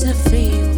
to feel?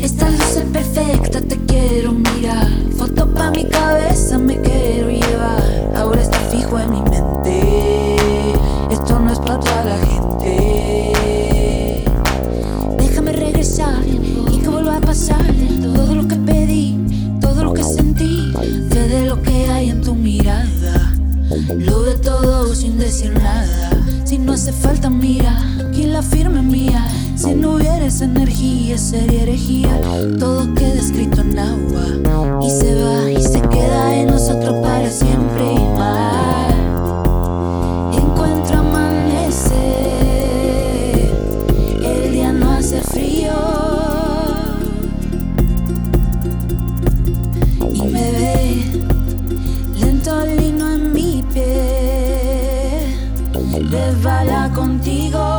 Estas luces perfectas te quiero mirar. Foto pa' mi cabeza me quiero llevar. Ahora está fijo en mi mente. Esto no es para toda la gente. Déjame regresar y que vuelva a pasar. Todo lo que pedí, todo lo que sentí, ve de lo que hay en tu mirada. Lo de todo sin decir nada. Si no hace falta mira y la firma mía. Si no hubiera esa energía, sería herejía. Todo queda escrito en agua y se va y se queda en nosotros para siempre y más. Encuentro amanecer, el día no hace frío. Y me ve lento lino en mi pie, resbala contigo.